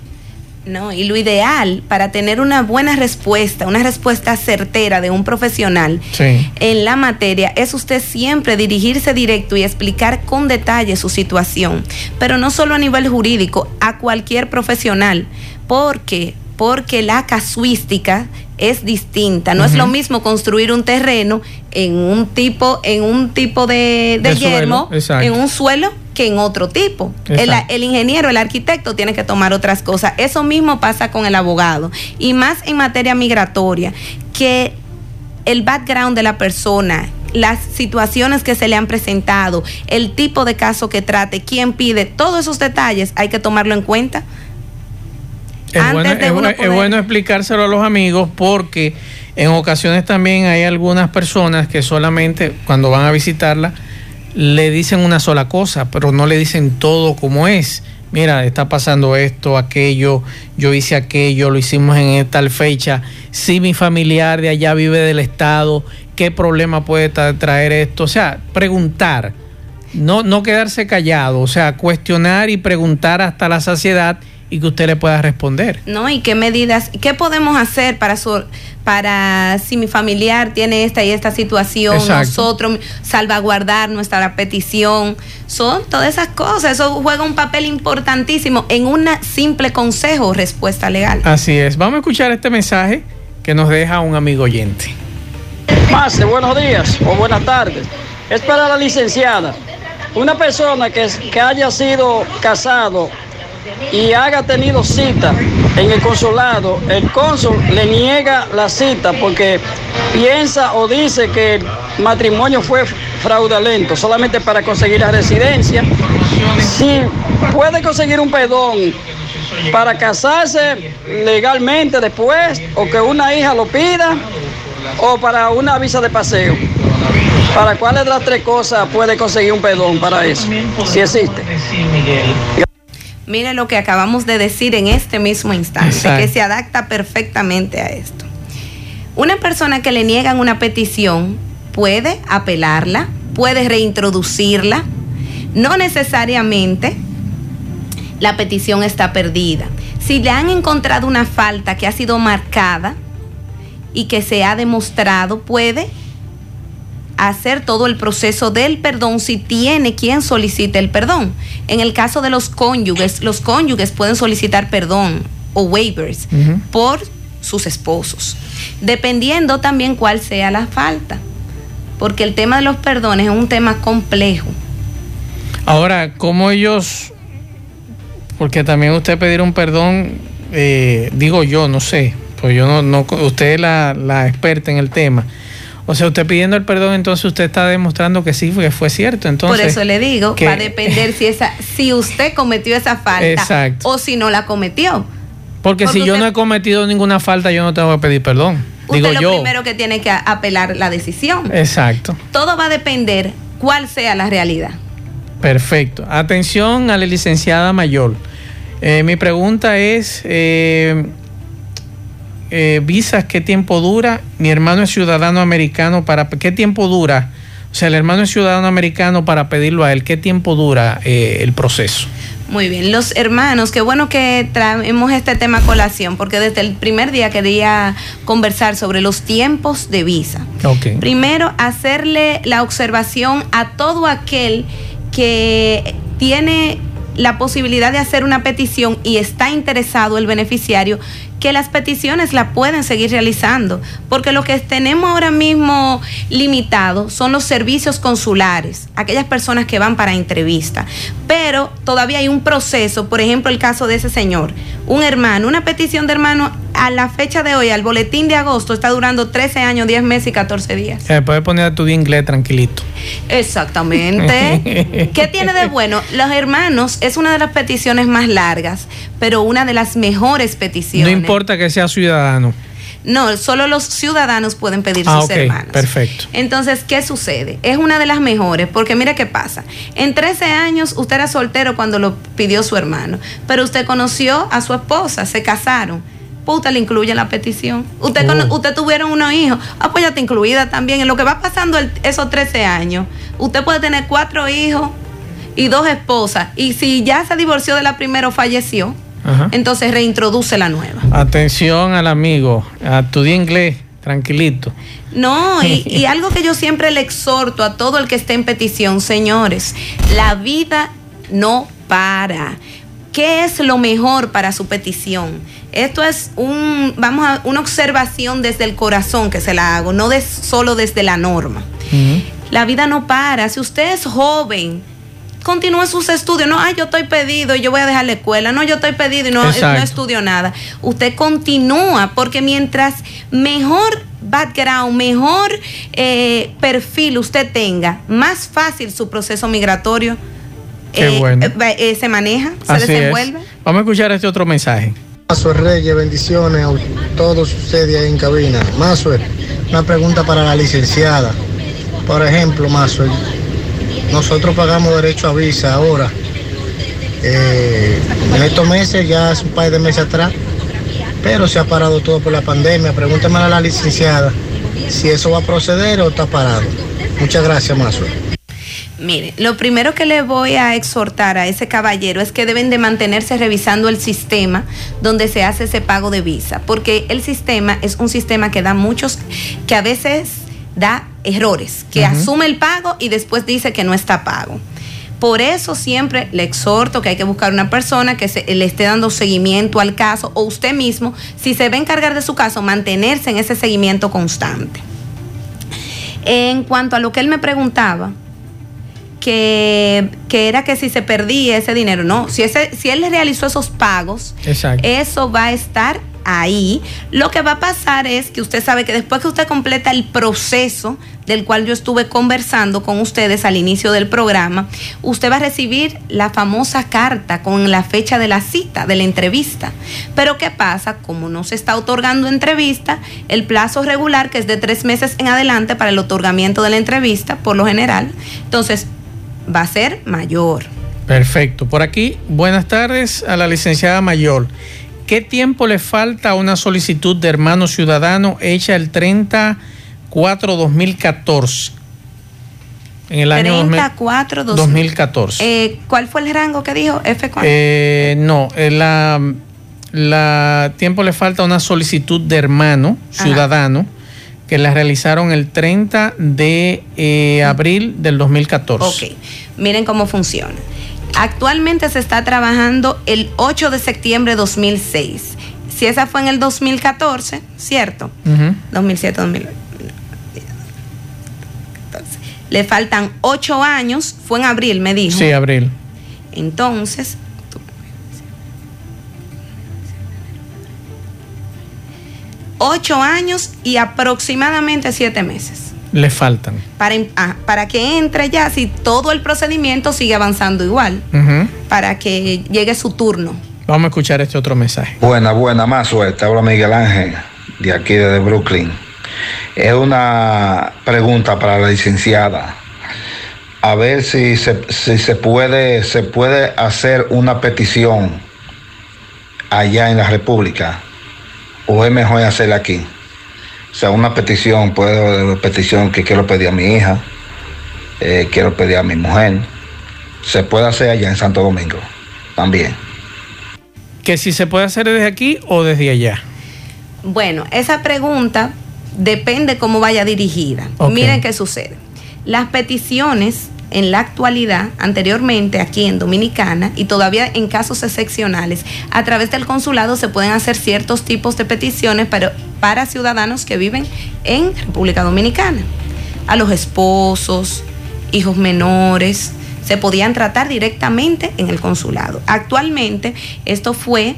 No, y lo ideal para tener una buena respuesta, una respuesta certera de un profesional en la materia es usted siempre dirigirse directo y explicar con detalle su situación, pero no solo a nivel jurídico, a cualquier profesional, porque porque la casuística es distinta. No es lo mismo construir un terreno en un tipo, en un tipo de, de, yermo, en un suelo que en otro tipo. El, ingeniero, el arquitecto tiene que tomar otras cosas. Eso mismo pasa con el abogado. Y más en materia migratoria, que el background de la persona, las situaciones que se le han presentado, el tipo de caso que trate, quién pide, todos esos detalles hay que tomarlo en cuenta. Es, bueno, es bueno explicárselo a los amigos porque en ocasiones también hay algunas personas que solamente cuando van a visitarla, le dicen una sola cosa, pero no le dicen todo como es. Mira, está pasando esto, aquello, yo hice aquello, lo hicimos en tal fecha. Si mi familiar de allá vive del Estado, ¿qué problema puede traer esto? O sea, preguntar, no, no quedarse callado, o sea, cuestionar y preguntar hasta la saciedad y que usted le pueda responder. No, y qué medidas, qué podemos hacer para para si mi familiar tiene esta y esta situación, nosotros salvaguardar nuestra petición. Son todas esas cosas, eso juega un papel importantísimo en un simple consejo o respuesta legal. Así es. Vamos a escuchar este mensaje que nos deja un amigo oyente. Pase, buenos días o buenas tardes. Es para la licenciada. una persona que, que haya sido casado y haya tenido cita en el consulado, el cónsul le niega la cita porque piensa o dice que el matrimonio fue fraudulento solamente para conseguir la residencia. Si puede conseguir un perdón para casarse legalmente después o que una hija lo pida o para una visa de paseo. ¿Para cuáles de las tres cosas puede conseguir un perdón para eso? Si existe. Mire lo que acabamos de decir en este mismo instante, que se adapta perfectamente a esto. Una persona que le niegan una petición puede apelarla, puede reintroducirla. No necesariamente la petición está perdida. Si le han encontrado una falta que ha sido marcada y que se ha demostrado, puede hacer todo el proceso del perdón si tiene quien solicite el perdón. En el caso de los cónyuges, los cónyuges pueden solicitar perdón o waivers por sus esposos, dependiendo también cuál sea la falta, porque el tema de los perdones es un tema complejo. Ahora, ¿cómo ellos, porque también usted pedir un perdón, eh, digo yo, no sé, pues yo no, no usted es la, la experta en el tema o sea, usted pidiendo el perdón, entonces usted está demostrando que sí, que fue cierto. Entonces, Por eso le digo, va a depender si esa, si usted cometió esa falta o si no la cometió. Porque, si yo no he cometido ninguna falta, yo no tengo que pedir perdón. Usted digo lo primero que tiene que apelar la decisión. Exacto. Todo va a depender cuál sea la realidad. Perfecto. Atención a la licenciada mayor. Eh, mi pregunta es, eh, eh, visas, ¿qué tiempo dura? Mi hermano es ciudadano americano, ¿para qué tiempo dura? O sea, el hermano es ciudadano americano para pedirlo a él, ¿qué tiempo dura eh, el proceso? Muy bien, los hermanos, qué bueno que traemos este tema a colación, porque desde el primer día quería conversar sobre los tiempos de visa. Okay. Primero, hacerle la observación a todo aquel que tiene la posibilidad de hacer una petición y está interesado el beneficiario que las peticiones la pueden seguir realizando, porque lo que tenemos ahora mismo limitado son los servicios consulares, aquellas personas que van para entrevista, pero todavía hay un proceso, por ejemplo el caso de ese señor, un hermano, una petición de hermano a la fecha de hoy, al boletín de agosto, está durando 13 años, 10 meses y 14 días. Se puede poner a tu inglés tranquilito. Exactamente. (laughs) ¿Qué tiene de bueno? Los hermanos es una de las peticiones más largas, pero una de las mejores peticiones. No importa que sea ciudadano. No, solo los ciudadanos pueden pedir ah, sus hermanos. Perfecto. Entonces, ¿qué sucede? Es una de las mejores, porque mire qué pasa. En 13 años usted era soltero cuando lo pidió su hermano, pero usted conoció a su esposa, se casaron pues usted le incluye la petición. Usted, oh. usted tuvieron unos hijos, ah, pues incluida también. En lo que va pasando esos 13 años, usted puede tener cuatro hijos y dos esposas. Y si ya se divorció de la primera o falleció, entonces reintroduce la nueva. Atención al amigo, a tu inglés, tranquilito. No, y, (laughs) y algo que yo siempre le exhorto a todo el que esté en petición, señores, la vida no para. ¿Qué es lo mejor para su petición? Esto es un, vamos a, una observación desde el corazón que se la hago, no de, solo desde la norma. La vida no para. Si usted es joven, continúe sus estudios. No, ay, yo estoy pedido y yo voy a dejar la escuela. No, yo estoy pedido y no, estudio nada. Usted continúa porque mientras mejor background, mejor eh, perfil usted tenga, más fácil su proceso migratorio eh, eh, se maneja, se desenvuelve. Vamos a escuchar este otro mensaje. Mazuel Reyes, bendiciones a todos ustedes ahí en cabina. Mazuel, una pregunta para la licenciada. Por ejemplo, Mazuel, nosotros pagamos derecho a visa ahora. Eh, en estos meses, ya hace un par de meses atrás, pero se ha parado todo por la pandemia. Pregúntame a la licenciada si eso va a proceder o está parado. Muchas gracias, Mazuel. Mire, lo primero que le voy a exhortar a ese caballero es que deben de mantenerse revisando el sistema donde se hace ese pago de visa, porque el sistema es un sistema que da muchos, que a veces da errores, que asume el pago y después dice que no está pago. Por eso siempre le exhorto que hay que buscar una persona que se, le esté dando seguimiento al caso o usted mismo, si se va a encargar de su caso, mantenerse en ese seguimiento constante. En cuanto a lo que él me preguntaba, que, que, era que si se perdía ese dinero, no, si, ese, si él le realizó esos pagos, eso va a estar ahí. Lo que va a pasar es que usted sabe que después que usted completa el proceso del cual yo estuve conversando con ustedes al inicio del programa, usted va a recibir la famosa carta con la fecha de la cita, de la entrevista. Pero ¿qué pasa? Como no se está otorgando entrevista, el plazo regular, que es de tres meses en adelante para el otorgamiento de la entrevista, por lo general, entonces va a ser mayor. Perfecto. Por aquí, buenas tardes a la licenciada Mayor. ¿Qué tiempo le falta a una solicitud de hermano ciudadano hecha el 34-2014? En el año 34 2014. Eh, ¿Cuál fue el rango que dijo? F eh, no, eh, la, la, tiempo le falta a una solicitud de hermano ciudadano que la realizaron el 30 de eh, abril del 2014. Ok, miren cómo funciona. Actualmente se está trabajando el 8 de septiembre de 2006. Si esa fue en el 2014, ¿cierto? 2007, 2008. Le faltan 8 años, fue en abril, me dijo. Sí, abril. Entonces, ocho años y aproximadamente siete meses le faltan. Para, ah, para que entre ya, si todo el procedimiento sigue avanzando igual, para que llegue su turno. Vamos a escuchar este otro mensaje. Buena, buena, más suerte. Habla Miguel Ángel, de aquí de Brooklyn. Es una pregunta para la licenciada. A ver si se, si se, puede, se puede hacer una petición allá en la República o es mejor hacerla aquí. O sea, una petición, puedo, petición que quiero pedir a mi hija, eh, quiero pedir a mi mujer. Se puede hacer allá en Santo Domingo también. ¿Que si se puede hacer desde aquí o desde allá? Bueno, esa pregunta depende cómo vaya dirigida. Miren qué sucede. Las peticiones en la actualidad, anteriormente aquí en Dominicana y todavía en casos excepcionales, a través del consulado se pueden hacer ciertos tipos de peticiones para, para ciudadanos que viven en República Dominicana. A los esposos, hijos menores, se podían tratar directamente en el consulado. Actualmente esto fue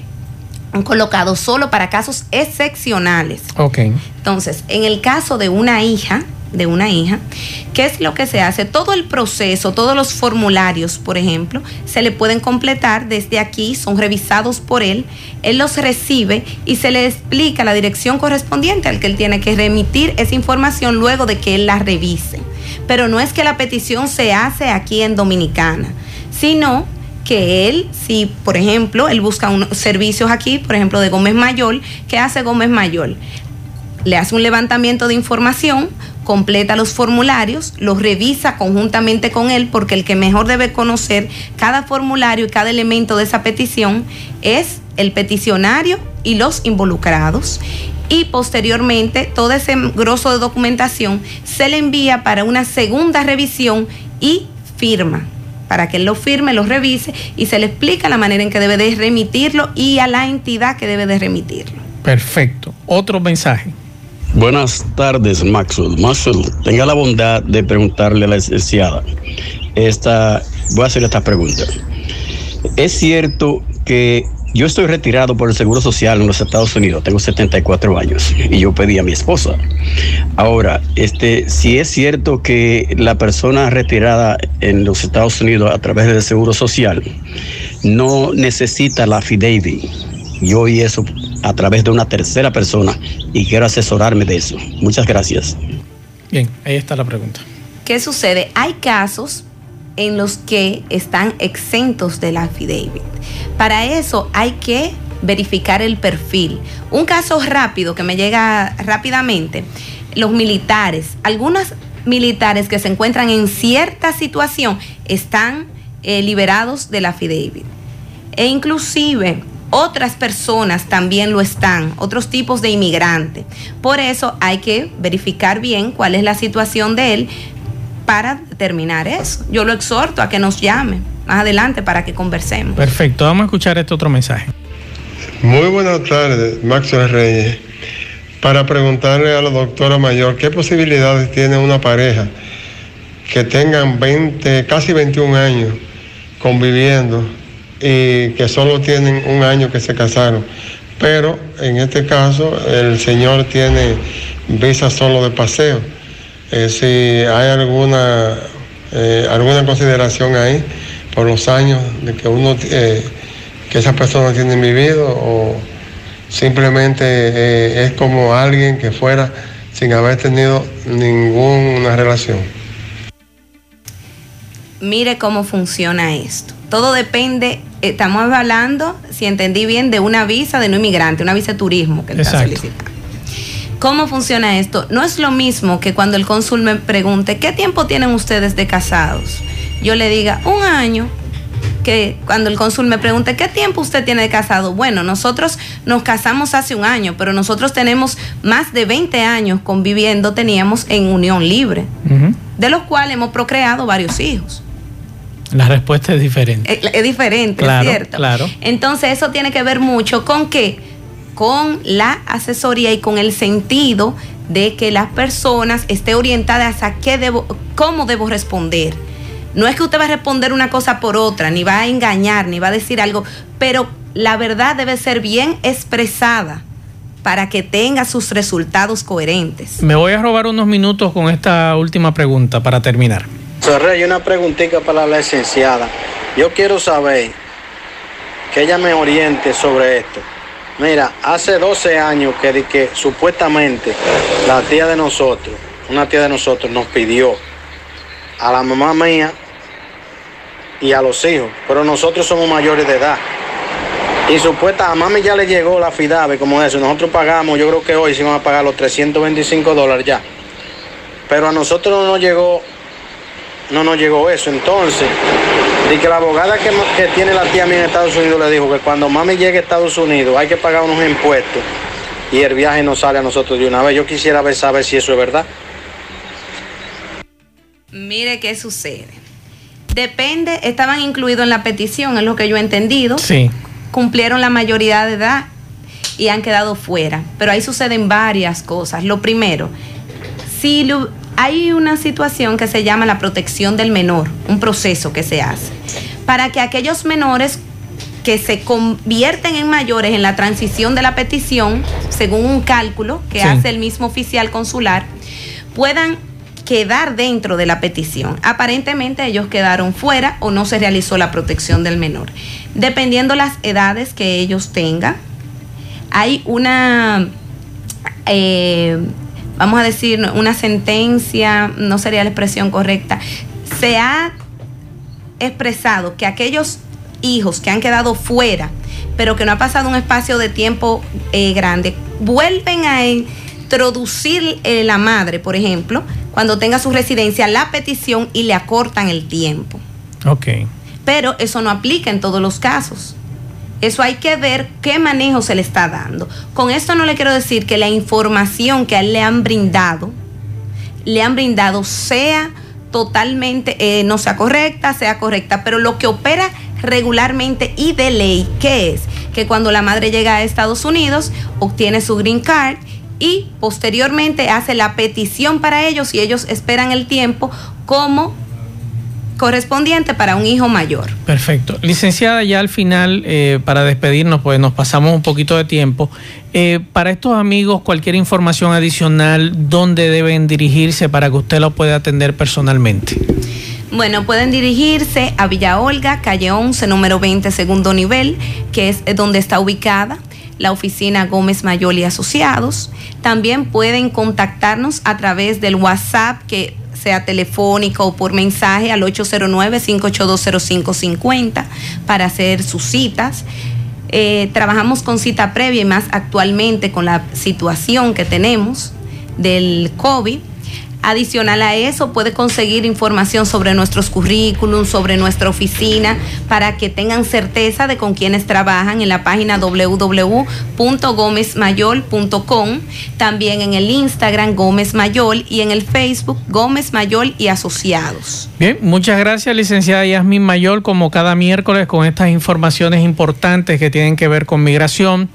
colocado solo para casos excepcionales. Ok. Entonces, en el caso de una hija, de una hija, ¿qué es lo que se hace? Todo el proceso, todos los formularios, por ejemplo, se le pueden completar desde aquí, son revisados por él, él los recibe y se le explica la dirección correspondiente al que él tiene que remitir esa información luego de que él la revise. Pero no es que la petición se hace aquí en Dominicana, sino que él, si por ejemplo, él busca unos servicios aquí, por ejemplo, de Gómez Mayor, ¿qué hace Gómez Mayor? Le hace un levantamiento de información, completa los formularios, los revisa conjuntamente con él, porque el que mejor debe conocer cada formulario y cada elemento de esa petición es el peticionario y los involucrados. Y posteriormente todo ese grosso de documentación se le envía para una segunda revisión y firma para que él lo firme, lo revise y se le explica la manera en que debe de remitirlo y a la entidad que debe de remitirlo. Perfecto. Otro mensaje. Buenas tardes, Maxwell. Maxwell, tenga la bondad de preguntarle a la licenciada. Esta, voy a hacerle esta pregunta. ¿Es cierto que yo estoy retirado por el Seguro Social en los Estados Unidos, tengo 74 años y yo pedí a mi esposa. Ahora, este, si es cierto que la persona retirada en los Estados Unidos a través del Seguro Social no necesita la affidavit, yo oí eso a través de una tercera persona y quiero asesorarme de eso. Muchas gracias. Bien, ahí está la pregunta. ¿Qué sucede? Hay casos en los que están exentos de la affidavit. Para eso hay que verificar el perfil. Un caso rápido que me llega rápidamente, los militares, algunos militares que se encuentran en cierta situación están eh, liberados de la affidavit. E inclusive otras personas también lo están, otros tipos de inmigrantes. Por eso hay que verificar bien cuál es la situación de él para determinar eso. Yo lo exhorto a que nos llame más adelante para que conversemos. Perfecto, vamos a escuchar este otro mensaje. Muy buenas tardes, Maxwell Reyes. Para preguntarle a la doctora mayor qué posibilidades tiene una pareja que tengan 20, casi 21 años conviviendo y que solo tienen un año que se casaron. Pero en este caso el señor tiene visa solo de paseo. Eh, si hay alguna, eh, alguna consideración ahí por los años de que uno eh, que esa persona tiene vivido o simplemente es como alguien que fuera sin haber tenido ninguna relación. Mire cómo funciona esto. Todo depende, estamos hablando, si entendí bien, de una visa de no inmigrante, una visa de turismo que está solicitando. ¿Cómo funciona esto? No es lo mismo que cuando el cónsul me pregunte, ¿qué tiempo tienen ustedes de casados? Yo le diga, un año, que cuando el cónsul me pregunte, ¿qué tiempo usted tiene de casado? Bueno, nosotros nos casamos hace un año, pero nosotros tenemos más de 20 años conviviendo, teníamos en unión libre, de los cuales hemos procreado varios hijos. La respuesta es diferente. Es, es diferente, claro, ¿cierto? Claro. Entonces eso tiene que ver mucho con qué? Con la asesoría y con el sentido de que las personas estén orientadas a qué debo, cómo debo responder no es que usted va a responder una cosa por otra, ni va a engañar, ni va a decir algo, pero la verdad debe ser bien expresada para que tenga sus resultados coherentes. Me voy a robar unos minutos con esta última pregunta para terminar. Rey, una preguntita para la licenciada. Yo quiero saber que ella me oriente sobre esto. Mira, hace 12 años que, que supuestamente la tía de nosotros, una tía de nosotros nos pidió a la mamá mía y a los hijos, pero nosotros somos mayores de edad. Y supuesta, a mami ya le llegó la FIDAVE como eso. Nosotros pagamos, yo creo que hoy sí vamos a pagar los 325 dólares ya. Pero a nosotros no nos llegó, no nos llegó eso. Entonces, de que la abogada que, que tiene la tía mía en Estados Unidos le dijo que cuando mami llegue a Estados Unidos hay que pagar unos impuestos y el viaje no sale a nosotros de una vez. Yo quisiera ver, saber si eso es verdad. Mire qué sucede Depende, estaban incluidos en la petición, es lo que yo he entendido. Sí. Cumplieron la mayoría de edad y han quedado fuera. Pero ahí suceden varias cosas. Lo primero, si hay una situación que se llama la protección del menor, un proceso que se hace, para que aquellos menores que se convierten en mayores en la transición de la petición, según un cálculo que hace el mismo oficial consular, puedan quedar dentro de la petición. Aparentemente ellos quedaron fuera o no se realizó la protección del menor. Dependiendo las edades que ellos tengan, hay una, eh, vamos a decir, una sentencia, no sería la expresión correcta, se ha expresado que aquellos hijos que han quedado fuera, pero que no ha pasado un espacio de tiempo eh, grande, vuelven a introducir eh, la madre, por ejemplo, cuando tenga su residencia, la petición y le acortan el tiempo. Ok. Pero eso no aplica en todos los casos. Eso hay que ver qué manejo se le está dando. Con esto no le quiero decir que la información que a él le han brindado, le han brindado sea totalmente, eh, no sea correcta, sea correcta, pero lo que opera regularmente y de ley, ¿qué es? Que cuando la madre llega a Estados Unidos, obtiene su green card y posteriormente hace la petición para ellos y ellos esperan el tiempo como correspondiente para un hijo mayor. Perfecto. Licenciada, ya al final, eh, para despedirnos, pues nos pasamos un poquito de tiempo. Eh, para estos amigos, cualquier información adicional, ¿dónde deben dirigirse para que usted lo pueda atender personalmente? Bueno, pueden dirigirse a Villa Olga, calle 11, número 20, segundo nivel, que es donde está ubicada la oficina Gómez Mayol y Asociados. También pueden contactarnos a través del WhatsApp que sea telefónico o por mensaje al 809-5820550 para hacer sus citas. Eh, trabajamos con cita previa y más actualmente con la situación que tenemos del COVID Adicional a eso, puede conseguir información sobre nuestros currículums, sobre nuestra oficina, para que tengan certeza de con quienes trabajan en la página www.gomezmayol.com, también en el Instagram Gómez Mayol y en el Facebook Gómez Mayol y Asociados. Bien, muchas gracias, licenciada Yasmin Mayol, como cada miércoles con estas informaciones importantes que tienen que ver con migración.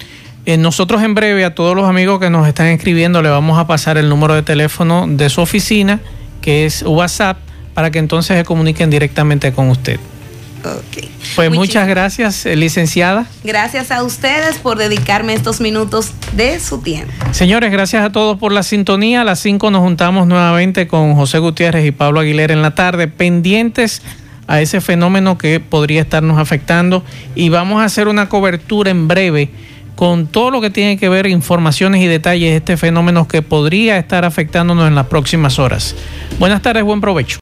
Eh, nosotros en breve a todos los amigos que nos están escribiendo le vamos a pasar el número de teléfono de su oficina, que es WhatsApp para que entonces se comuniquen directamente con usted. Pues muchas gracias, eh, licenciada. Gracias a ustedes por dedicarme estos minutos de su tiempo. Señores, gracias a todos por la sintonía. A las 5 nos juntamos nuevamente con José Gutiérrez y Pablo Aguilera en la tarde, pendientes a ese fenómeno que podría estarnos afectando y vamos a hacer una cobertura en breve con todo lo que tiene que ver informaciones y detalles de este fenómeno que podría estar afectándonos en las próximas horas. Buenas tardes, buen provecho.